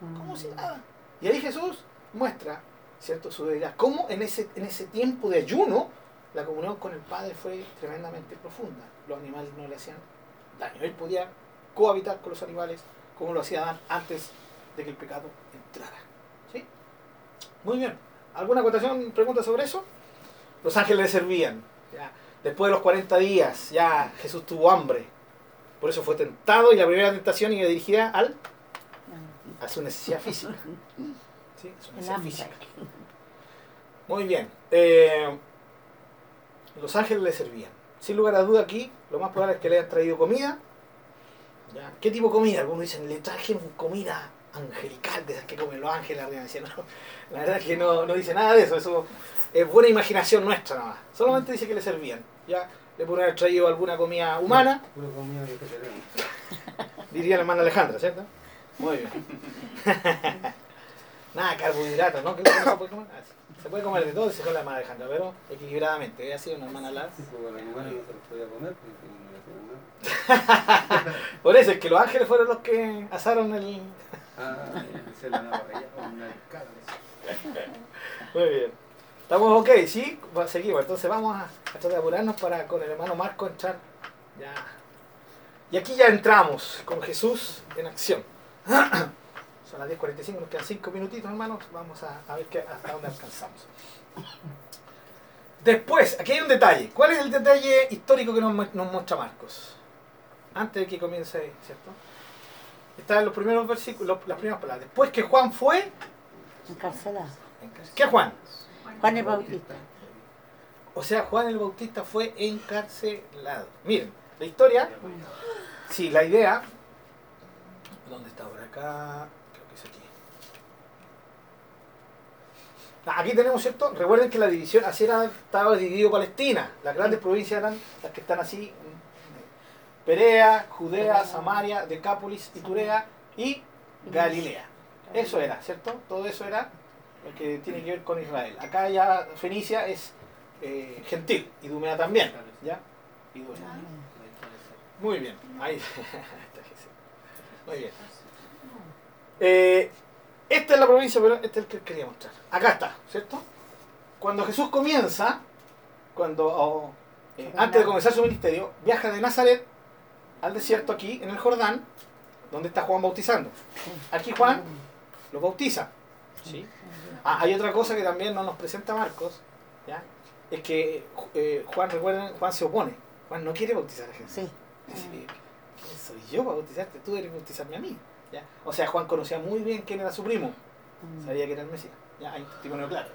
como si nada. Y ahí Jesús muestra, ¿cierto? Su deidad. Cómo en ese, en ese tiempo de ayuno, la comunión con el Padre fue tremendamente profunda. Los animales no le hacían daño. Él podía cohabitar con los animales como lo hacía Adán antes de que el pecado entrara. ¿Sí? Muy bien. ¿Alguna acotación, pregunta sobre eso? Los ángeles le servían. ya. Después de los 40 días, ya Jesús tuvo hambre. Por eso fue tentado y la primera tentación iba dirigida al, a su necesidad física. Muy bien. Eh, los ángeles le servían. Sin lugar a duda aquí, lo más probable es que le hayan traído comida. ¿Ya? ¿Qué tipo de comida? Algunos dicen, le trajeron comida angelical, de esas que comen los ángeles arriba. Decían, no, la verdad es que no, no dice nada de eso. Eso es buena imaginación nuestra nada más. Solamente dice que le servían. Ya le pueden haber traído alguna comida humana, comida vegetariana. diría la hermana Alejandra, ¿cierto? Muy bien. Nada, carbohidratos, ¿no? ¿Qué se puede comer? Ah, sí. Se puede comer de todo, dice con la hermana Alejandra, pero equilibradamente. Ella ha sido una hermana Lara. Sí, pues los animales no se los podía comer porque no le hacían nada. Por eso es que los ángeles fueron los que asaron el. Ah, Se la una. Muy bien. ¿Estamos ok? ¿Sí? Seguimos. Entonces vamos a, a tratar de apurarnos para con el hermano Marco entrar. Ya. Y aquí ya entramos con Jesús en acción. Son las 10.45, nos quedan 5 minutitos, hermanos. Vamos a, a ver qué, hasta dónde alcanzamos. Después, aquí hay un detalle. ¿Cuál es el detalle histórico que nos, mu- nos muestra Marcos? Antes de que comience, ¿cierto? Está en los primeros versículos, las primeras palabras. Después que Juan fue. Encarcelado. ¿Qué Juan? Juan el Bautista. O sea, Juan el Bautista fue encarcelado. Miren, la historia, sí, la idea. ¿Dónde está ahora? Acá, creo que es aquí. Ah, Aquí tenemos, ¿cierto? Recuerden que la división, así era, estaba dividido Palestina. Las grandes provincias eran las que están así. mm, Perea, Judea, Samaria, Decápolis, Iturea y Galilea. Eso era, ¿cierto? Todo eso era lo que tiene que ver con Israel. Acá ya Fenicia es eh, gentil, Idumea también, ¿ya? Idumea. Muy bien, ahí. Muy bien. Eh, esta es la provincia, pero este es el que quería mostrar. Acá está, ¿cierto? Cuando Jesús comienza, cuando oh, eh, antes de comenzar su ministerio, viaja de Nazaret al desierto aquí, en el Jordán, donde está Juan bautizando. Aquí Juan lo bautiza. ¿sí? Ah, hay otra cosa que también no nos presenta Marcos, ¿ya? es que eh, Juan, recuerden, Juan se opone. Juan no quiere bautizar a Jesús. Sí. Dice, ¿quién soy yo para bautizarte? Tú debes bautizarme a mí. ¿Ya? O sea, Juan conocía muy bien quién era su primo. Mm. Sabía que era el Mesías. Ya hay testimonio claro.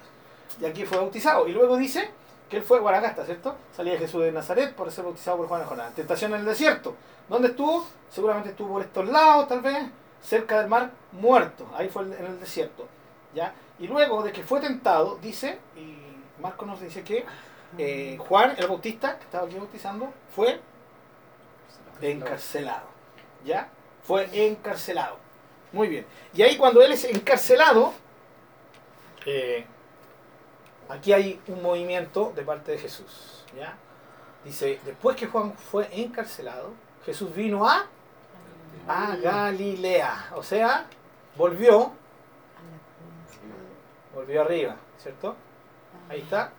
Y aquí fue bautizado. Y luego dice que él fue Guaragasta, ¿cierto? Salía Jesús de Nazaret por ser bautizado por Juan de Jordán. Tentación en el desierto. ¿Dónde estuvo? Seguramente estuvo por estos lados, tal vez, cerca del mar muerto. Ahí fue en el desierto. ¿ya? Y luego de que fue tentado, dice, y Marco nos dice que eh, Juan, el bautista, que estaba aquí bautizando, fue encarcelado. ¿Ya? Fue encarcelado. Muy bien. Y ahí cuando él es encarcelado, eh, aquí hay un movimiento de parte de Jesús. ¿ya? Dice, después que Juan fue encarcelado, Jesús vino a, a Galilea. O sea, volvió, volvió arriba, ¿cierto? Ahí está.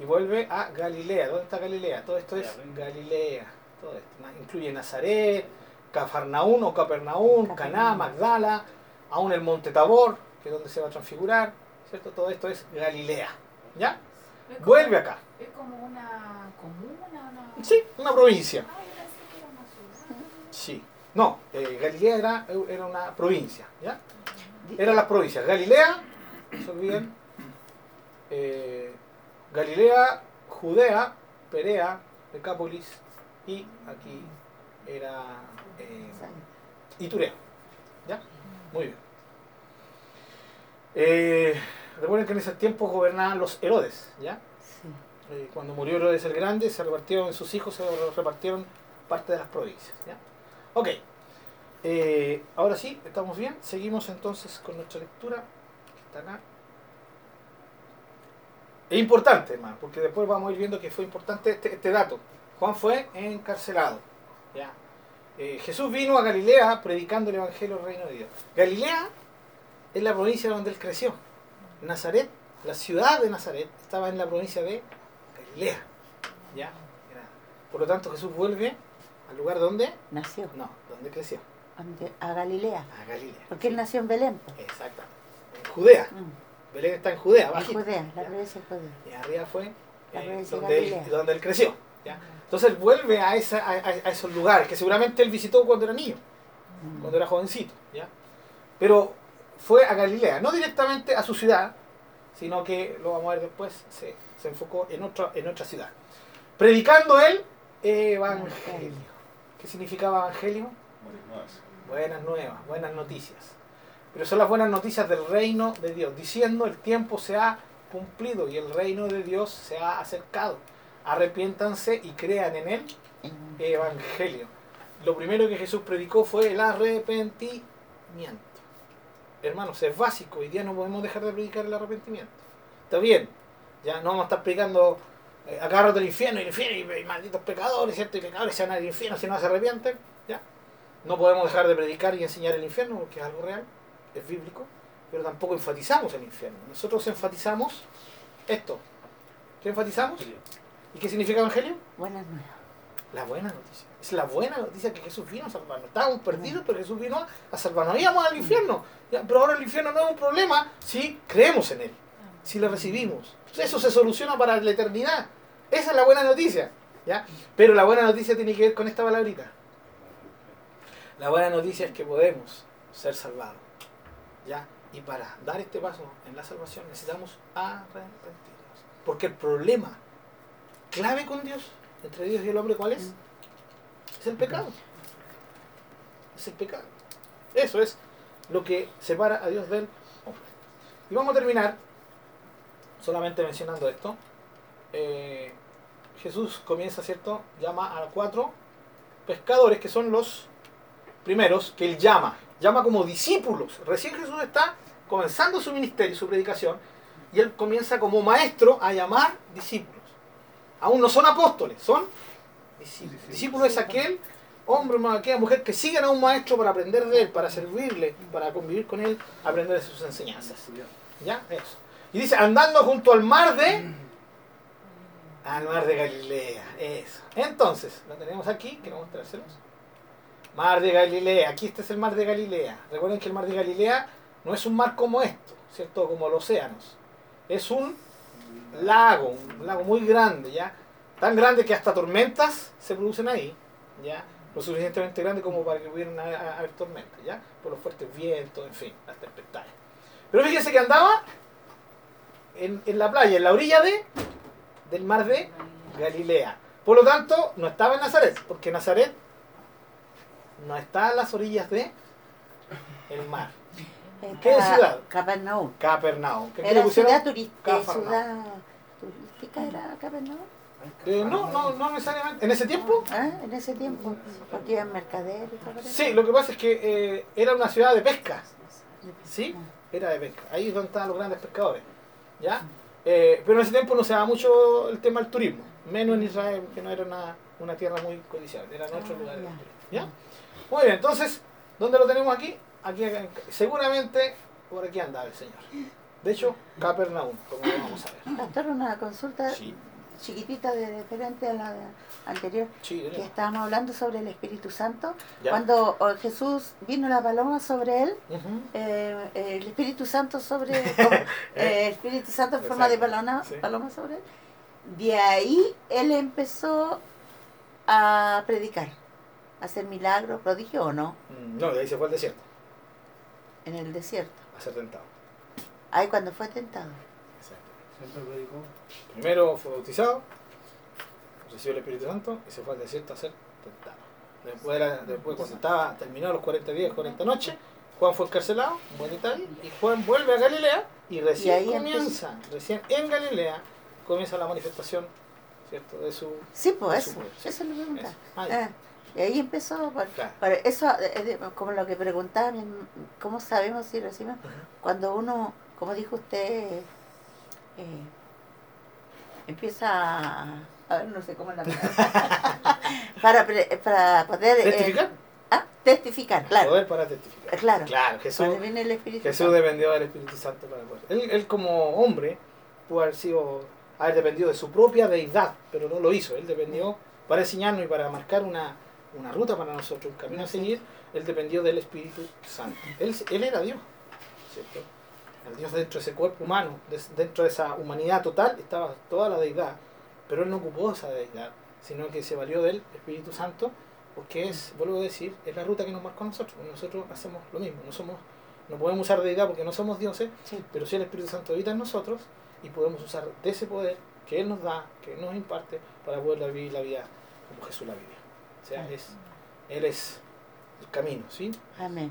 Y vuelve a Galilea. ¿Dónde está Galilea? Todo esto es Galilea. Todo esto. Incluye Nazaret, Cafarnaún o Capernaún, Caná, Magdala, aún el Monte Tabor, que es donde se va a transfigurar. ¿Cierto? Todo esto es Galilea. ¿Ya? Es como- Vuelve acá. Es como una comuna, una... Sí, una provincia. Ah, era una. Sí. No, eh, Galilea era, era una provincia. ¿Ya? Eran las provincias. Galilea, no se olviden. eh, Galilea, Judea, Perea, Decápolis y aquí era eh, Iturea. ¿Ya? Muy bien. Eh, recuerden que en ese tiempo gobernaban los Herodes, ¿ya? Sí. Eh, cuando murió Herodes el Grande, se repartieron sus hijos, se repartieron parte de las provincias. ¿ya? Ok. Eh, ahora sí, estamos bien. Seguimos entonces con nuestra lectura. está acá. Es importante, hermano, porque después vamos a ir viendo que fue importante este, este dato. Juan fue encarcelado. ¿ya? Eh, Jesús vino a Galilea predicando el Evangelio del Reino de Dios. Galilea es la provincia donde él creció. Nazaret, la ciudad de Nazaret, estaba en la provincia de Galilea. ¿ya? Por lo tanto, Jesús vuelve al lugar donde, Nació no, donde creció, a Galilea. a Galilea. Porque él nació en Belén. po. Exactamente. En Judea. Mm. Belén está en Judea, En. Judea, la provincia de Judea. Y arriba fue eh, donde, él, donde él creció. ¿Ya? Entonces él vuelve a, esa, a, a- a esos lugares que seguramente él visitó cuando era niño, Mm. cuando era jovencito. ¿ya? Pero fue a Galilea, no directamente a su ciudad, sino que lo vamos a ver después, se, se enfocó en otra, en otra ciudad. Predicando el Evangelio. ¿Qué significaba Evangelio? Buenas nuevas. Buenas nuevas, buenas noticias. Pero son las buenas noticias del reino de Dios, diciendo el tiempo se ha cumplido y el reino de Dios se ha acercado. Arrepiéntanse y crean en el Evangelio. Lo primero que Jesús predicó fue el arrepentimiento. Hermanos, es básico. Hoy día no podemos dejar de predicar el arrepentimiento. Está bien. Ya no vamos a estar predicando eh, agárrate al infierno y el infierno y, y malditos pecadores, ¿cierto? Y pecadores se van al infierno si no se arrepienten. ¿Ya? No podemos dejar de predicar y enseñar el infierno porque es algo real, es bíblico, pero tampoco enfatizamos el infierno. Nosotros enfatizamos esto. ¿Qué enfatizamos? ¿Y qué significa evangelio? Buenas nuevas. La buena noticia. Es la buena noticia que Jesús vino a salvarnos. Estábamos perdidos, pero Jesús vino a salvarnos. Íbamos al infierno. Pero ahora el infierno no es un problema si creemos en Él, si le recibimos. Eso se soluciona para la eternidad. Esa es la buena noticia. ¿ya? Pero la buena noticia tiene que ver con esta palabrita. La buena noticia es que podemos ser salvados. ¿ya? Y para dar este paso en la salvación necesitamos arrepentirnos. Porque el problema clave con Dios, entre Dios y el hombre, ¿cuál es? Es el pecado. Es el pecado. Eso es lo que separa a Dios del hombre. Y vamos a terminar solamente mencionando esto. Eh, Jesús comienza, ¿cierto? Llama a cuatro pescadores que son los primeros que él llama. Llama como discípulos. Recién Jesús está comenzando su ministerio, su predicación, y él comienza como maestro a llamar discípulos. Aún no son apóstoles, son discípulos. Discípulo es aquel hombre o aquella mujer que siguen a un maestro para aprender de él, para servirle, para convivir con él, aprender de sus enseñanzas. ¿Ya? Eso. Y dice, andando junto al mar de... Al mar de Galilea. Eso. Entonces, lo tenemos aquí, quiero mostrárselos. Mar de Galilea. Aquí este es el mar de Galilea. Recuerden que el mar de Galilea no es un mar como esto, ¿cierto? Como los océanos. Es un lago, un lago muy grande, ¿ya? Tan grande que hasta tormentas se producen ahí, ¿ya? Lo suficientemente grande como para que pudieran haber, tormentas, ¿ya? Por los fuertes vientos, en fin, las tempestades. Pero fíjense que andaba en, en la playa, en la orilla de del mar de Galilea. Por lo tanto, no estaba en Nazaret, porque Nazaret no está a las orillas de el mar. ¿Qué Estaba ciudad? Capernaum. Capernaum. ¿Qué Era ciudad, turística, Cafarnaum. ciudad turística, era Capernaum. Eh, no, no, no necesariamente. En ese tiempo, ¿Ah? En ese tiempo, porque iban mercaderes sí, lo que pasa es que eh, era una ciudad de pesca. ¿Sí? Era de pesca. Ahí es donde estaban los grandes pescadores. ¿Ya? Eh, pero en ese tiempo no se daba mucho el tema del turismo. Menos en Israel, que no era una, una tierra muy codiciable. Era otro Ah, lugar. ya. turismo, ¿Ya? Muy bien, entonces, ¿dónde lo tenemos aquí? Aquí, seguramente, por aquí andaba el Señor. De hecho, Capernaum, como lo vamos a ver. Pastor, una consulta Sí, chiquitita de diferente a la anterior, sí, que estábamos hablando sobre el Espíritu Santo. Ya. Cuando oh, Jesús vino la paloma sobre él, eh, eh, el Espíritu Santo sobre como, eh, el Espíritu Santo en forma de paloma, sí. paloma sobre él. De ahí él empezó a predicar, a hacer milagros, prodigios o no, Mm, No, de ahí se fue al desierto, en el desierto. a ser tentado. Ahí cuando fue tentado. Siempre predicó. Primero fue bautizado, recibió el Espíritu Santo y se fue al desierto a ser tentado. Después, después cuando estaba terminado los 40 días, 40 noches, Juan fue encarcelado, buen detalle, y Juan vuelve a Galilea y recién ahí comienza, recién en Galilea comienza la manifestación, ¿cierto? De su... Sí, pues Eso sí. eso lo preguntaba. Eso. Y ahí empezó, por, Claro. por eso, de- como lo que preguntaba, ¿cómo sabemos si recibimos? Cuando uno, como dijo usted, eh, empieza a, a ver, no sé cómo es la palabra, para, pre- para poder... eh, ¿Testificar? ah, testificar, claro. Poder para testificar. Claro. Claro, Jesús, Cuando viene el Espíritu Jesús Santo. dependió del Espíritu Santo para poder. Él, él como hombre pudo haber sido, haber dependido de su propia deidad, pero no lo hizo. Él dependió para enseñarnos y para marcar una, una ruta para nosotros, un camino a seguir. Él dependió del Espíritu Santo. Él, él era Dios, ¿cierto? El Dios dentro de ese cuerpo humano, dentro de esa humanidad total, estaba toda la deidad. Pero él no ocupó esa deidad, sino que se valió del Espíritu Santo, porque es, vuelvo a decir, es la ruta que nos marcó a nosotros. Nosotros hacemos lo mismo, no somos no podemos usar deidad porque no somos dioses, Sí. pero sí el Espíritu Santo habita en nosotros y podemos usar de ese poder que Él nos da, que Él nos imparte, para poder vivir la vida como Jesús la vivió. Sea, es, Él es el camino, ¿sí? Amén.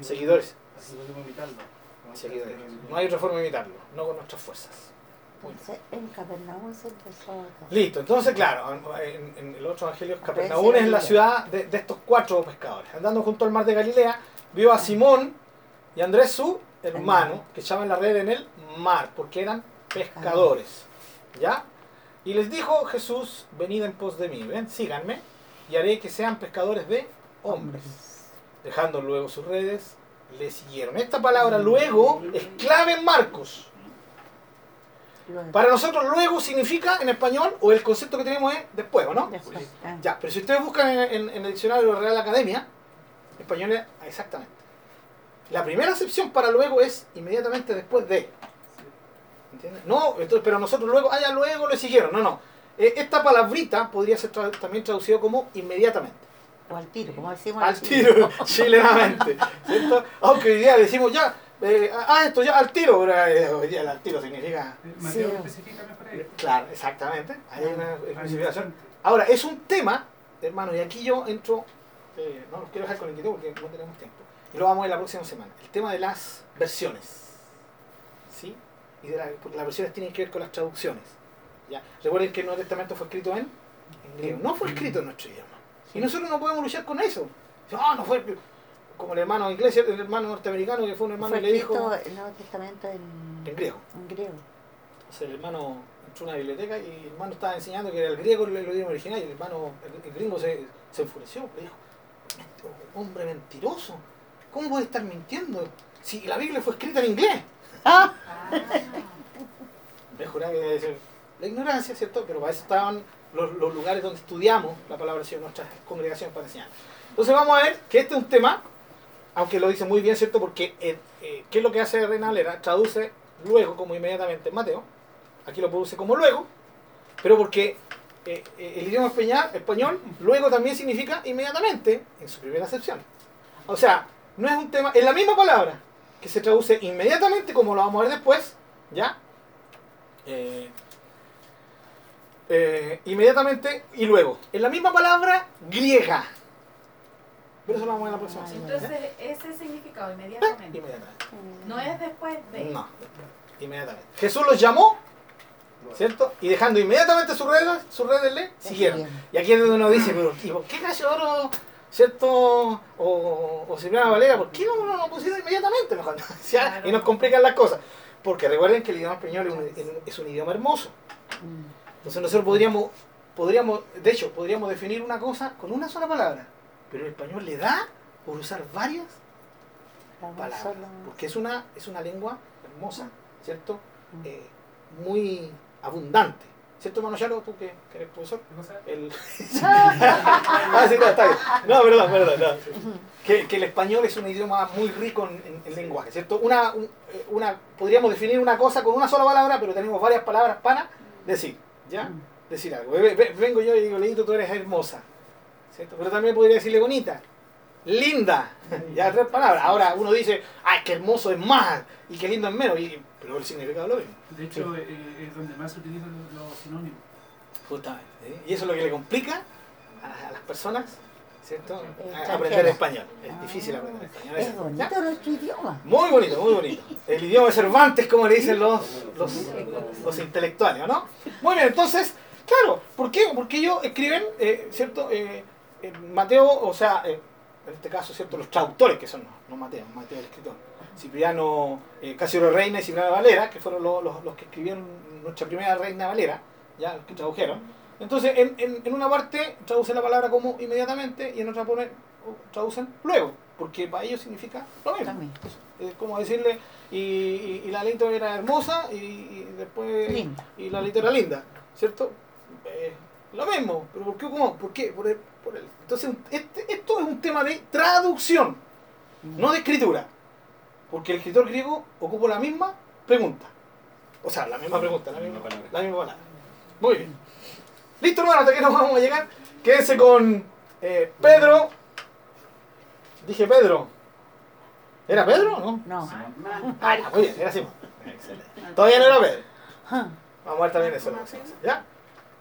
Seguidores. podemos- Así podemos imitarlo. Como Seguidores. No hay otra forma de imitarlo, no con nuestras fuerzas. Entonces, en Capernaum se empezó todo. Listo, entonces claro, en, en el otro evangelio Capernaum es la ciudad de, de estos cuatro pescadores. Andando junto al mar de Galilea, vio a Simón y Andrés su hermano, que echaban la red en el mar, porque eran pescadores. ¿Ya? Y les dijo Jesús, venid en pos de mí, ven, síganme, y haré que sean pescadores de hombres. Dejando luego sus redes, le siguieron. Esta palabra luego es clave en Marcos. Para nosotros luego significa en español, o el concepto que tenemos es después, ¿o no? después, ah, Ya, pero si ustedes buscan en, en- en el diccionario de la Real Academia, español es exactamente. La primera acepción para luego es inmediatamente después de. ¿Entiendes? No, entonces, pero nosotros luego, ah, ya luego le siguieron. No, no. Eh, esta palabrita podría ser tra- también traducido como inmediatamente. O al tiro, como decimos Al tiro, chilenamente. ¿cierto? Aunque hoy día decimos ya, eh, ah, esto ya al tiro, pero eh, hoy día el al tiro significa. Sí. Claro, exactamente. Hay una especificación. Ahora, es un tema, hermano, y aquí yo entro, eh, no los quiero dejar con inquietud porque no tenemos tiempo. Y lo vamos a ver la próxima semana. El tema de las versiones. ¿Sí? Y de la- porque las versiones tienen que ver con las traducciones. ¿Ya? Recuerden que el Nuevo Testamento fue escrito en, en griego. No fue escrito en nuestro idioma. Y nosotros no podemos luchar con eso. No, no fue como el hermano inglés, el hermano norteamericano que fue un hermano Fue y le dijo escrito el Nuevo Testamento en, en griego. en griego. Entonces el hermano entró a una biblioteca y el hermano estaba enseñando que era el griego el, idioma original y el hermano, el, el gringo se, se enfureció, le dijo, "Este hombre mentiroso, ¿cómo puede estar mintiendo? Si la Biblia fue escrita en inglés. Ah, Me juraba que debe ser la ignorancia, ¿cierto? Pero para eso estaban los, lugares donde estudiamos la palabra del Señor, nuestras congregaciones para enseñar. Entonces vamos a ver que este es un tema, aunque lo dice muy bien, ¿cierto? Porque eh, eh, ¿qué es lo que hace Reina Valera? Traduce luego como inmediatamente en Mateo. Aquí lo produce como luego, pero porque eh, el idioma español luego también significa inmediatamente en su primera acepción. O sea, no es un tema, es la misma palabra que se traduce inmediatamente como lo vamos a ver después, ¿ya? Eh, eh, inmediatamente y luego. En la misma palabra griega. Pero eso lo vamos a ver la próxima semana. Entonces, ese significado inmediatamente. Inmediatamente. No es después de. No, inmediatamente. Jesús los llamó, ¿cierto? Y dejando inmediatamente sus redes, sus redes le siguieron. Y aquí es donde uno dice, pero ¿y por qué Gallo de Oro, ¿cierto? O, o Silvana Valera, ¿por qué no lo pusieron inmediatamente? mejor? Claro. Y nos complican las cosas. Porque recuerden que el idioma español es un, es un idioma hermoso. Entonces nosotros podríamos, podríamos, de hecho, podríamos definir una cosa con una sola palabra. Pero el español le da por usar varias Vamos palabras. solo- Porque es una, es una lengua hermosa, ¿cierto? Mm. Eh, muy abundante. ¿Cierto, hermano Charo, tú que, que eres profesor? El... ah, sí, no, está bien. No, perdón, perdón. no. Que, que el español es un idioma muy rico en, en- en lenguaje, ¿cierto? Una, un- eh, una, podríamos definir una cosa con una sola palabra, pero tenemos varias palabras para decir, ¿ya? Decir algo. Ve- ve- Vengo yo y digo, Leito, tú eres hermosa, ¿cierto? Pero también podría decirle bonita, linda, ya tres palabras. Ahora uno dice, ay, qué hermoso es más y qué lindo es menos, y, pero el significado lo mismo. De hecho, eh, es donde más se utilizan los, los sinónimos. Justamente. ¿eh? Y eso es lo que le complica a, a las personas, ¿cierto? Eh, aprender español. Es difícil aprender español. Es bonito nuestro idioma. Muy bonito, muy bonito. El idioma de Cervantes, como le dicen los, los, los intelectuales, ¿no? Muy bien, entonces, claro, ¿por qué? Porque ellos escriben, eh, ¿cierto? Eh, eh, Mateo, o sea, eh, en este caso, ¿cierto? Los traductores, que son, no, no Mateo, Mateo el escritor. Cipriano, Casio Reina y Cipriano Valera, que fueron los, los- los que escribieron nuestra primera Reina Valera, ya, los que tradujeron. Entonces, en, en, en una parte traducen la palabra como inmediatamente y en otra ponen, traducen luego, porque para ellos significa lo mismo. Es como decirle, y, y, y la Leito era hermosa y, y después Linda. y la Leito era linda, ¿cierto? Eh, lo mismo, pero ¿por qué? ¿Cómo? ¿Por qué? Por el- por el- entonces, este- esto es un tema de traducción, Mm. no de escritura, porque el escritor griego ocupó la misma pregunta, o sea, la misma pregunta, la misma, Misma palabra. la misma palabra. Muy bien. Listo, hermano, hasta que nos vamos a llegar. Quédense con eh, Pedro. Dije Pedro. ¿Era Pedro o no? No. Ah, ya, muy bien, era Simón. Excelente. Todavía no era Pedro. Vamos a ver también eso. ¿Ya?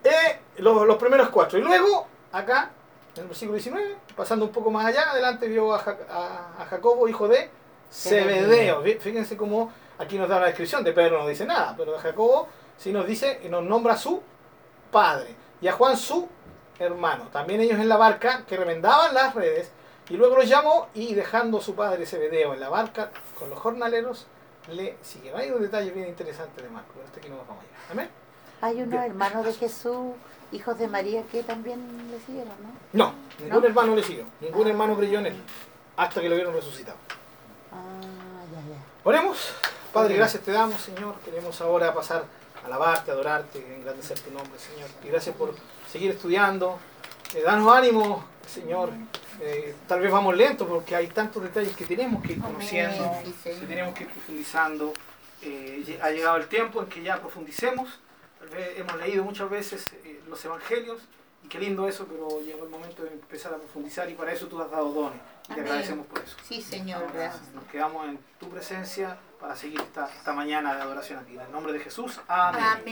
Eh, los, los primeros cuatro. Y luego, acá, en el versículo 19, pasando un poco más allá, adelante vio a, Ja- a- a Jacobo, hijo de Zebedeo. Fí- Fíjense cómo aquí nos da la descripción. De Pedro no dice nada, pero de Jacobo sí nos dice y nos nombra su padre. Y a Juan su hermano. También ellos en la barca que remendaban las redes. Y luego los llamó y dejando a su padre Zebedeo en la barca con los jornaleros, le siguieron. Hay un detalle bien interesante de Marco, pero este aquí no nos vamos a llegar. Amén. Hay unos Bien. hermanos de Jesús, hijos de María, que también le siguieron, ¿no? No, ningún ¿No? hermano le siguió. Ningún hermano creyó en él. Hasta que lo vieron resucitado. Ah, ya, ya. Oremos. Padre, gracias te damos, Señor. Queremos ahora pasar alabarte, adorarte, engrandecer tu nombre, Señor. Y gracias por seguir estudiando. Eh, danos ánimo, Señor. Eh, tal vez vamos lentos porque hay tantos detalles que tenemos que ir conociendo, Amén, que tenemos que ir profundizando. Eh, ha llegado el tiempo en que ya profundicemos. Tal vez hemos leído muchas veces eh, los evangelios y qué lindo eso, pero llegó el momento de empezar a profundizar y para eso tú has dado dones. Y te Amén. agradecemos por eso. Sí, Señor, Ahora gracias. Nos quedamos en tu presencia para seguir esta, esta mañana de adoración aquí. En el nombre de Jesús, amén. Amén.